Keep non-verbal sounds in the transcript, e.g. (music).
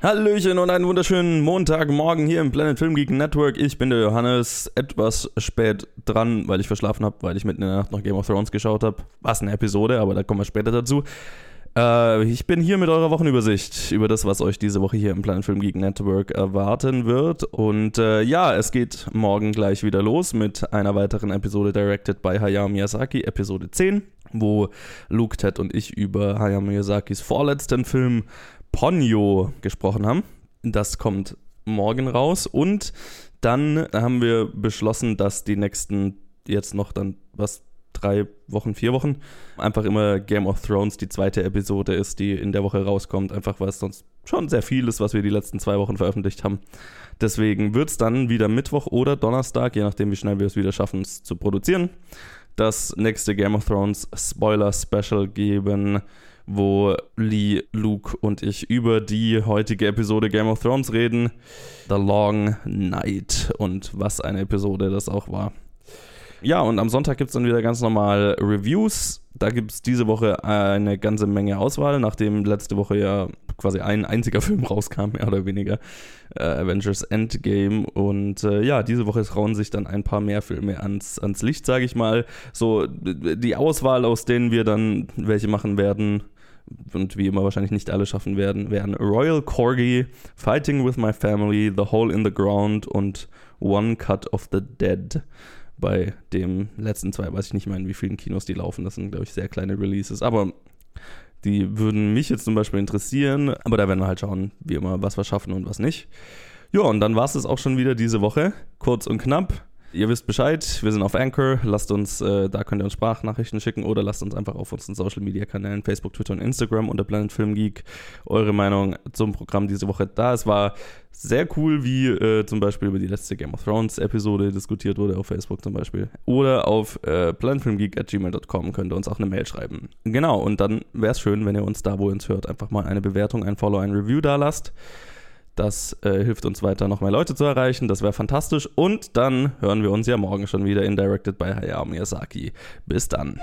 Hallöchen und einen wunderschönen Montagmorgen hier im Planet Film Geek Network. Ich bin der Johannes, etwas spät dran, weil ich verschlafen habe, weil ich mitten in der Nacht noch Game of Thrones geschaut habe. Was eine Episode, aber da kommen wir später dazu. Äh, ich bin hier mit eurer Wochenübersicht über das, was euch diese Woche hier im Planet Film Geek Network erwarten wird. Und äh, ja, es geht morgen gleich wieder los mit einer weiteren Episode directed by Hayao Miyazaki, Episode 10, wo Luke, Ted und ich über Hayao Miyazakis vorletzten Film Ponyo gesprochen haben. Das kommt morgen raus und dann haben wir beschlossen, dass die nächsten jetzt noch dann was drei Wochen, vier Wochen einfach immer Game of Thrones die zweite Episode ist, die in der Woche rauskommt, einfach weil es sonst schon sehr viel ist, was wir die letzten zwei Wochen veröffentlicht haben. Deswegen wird es dann wieder Mittwoch oder Donnerstag, je nachdem wie schnell wir es wieder schaffen, es zu produzieren, das nächste Game of Thrones Spoiler Special geben wo Lee, Luke und ich über die heutige Episode Game of Thrones reden. The Long Night und was eine Episode das auch war. Ja, und am Sonntag gibt es dann wieder ganz normal Reviews. Da gibt es diese Woche eine ganze Menge Auswahl, nachdem letzte Woche ja quasi ein einziger (laughs) Film rauskam, mehr oder weniger. Äh, Avengers Endgame. Und äh, ja, diese Woche trauen sich dann ein paar mehr Filme ans, ans Licht, sage ich mal. So die Auswahl, aus denen wir dann welche machen werden, und wie immer wahrscheinlich nicht alle schaffen werden, wären Royal Corgi, Fighting with My Family, The Hole in the Ground und One Cut of the Dead. Bei dem letzten zwei weiß ich nicht mehr, in wie vielen Kinos die laufen. Das sind, glaube ich, sehr kleine Releases. Aber die würden mich jetzt zum Beispiel interessieren. Aber da werden wir halt schauen, wie immer, was wir schaffen und was nicht. Ja, und dann war es auch schon wieder diese Woche. Kurz und knapp. Ihr wisst Bescheid, wir sind auf Anchor. Lasst uns, äh, da könnt ihr uns Sprachnachrichten schicken oder lasst uns einfach auf unseren Social Media Kanälen, Facebook, Twitter und Instagram unter Planet Film Geek eure Meinung zum Programm diese Woche da. Es war sehr cool, wie äh, zum Beispiel über die letzte Game of Thrones Episode diskutiert wurde, auf Facebook zum Beispiel. Oder auf äh, planetfilmgeek.gmail.com könnt ihr uns auch eine Mail schreiben. Genau, und dann wäre es schön, wenn ihr uns da, wo ihr uns hört, einfach mal eine Bewertung, ein Follow, ein Review da lasst. Das äh, hilft uns weiter, noch mehr Leute zu erreichen. Das wäre fantastisch. Und dann hören wir uns ja morgen schon wieder in Directed by Hayao Miyazaki. Bis dann.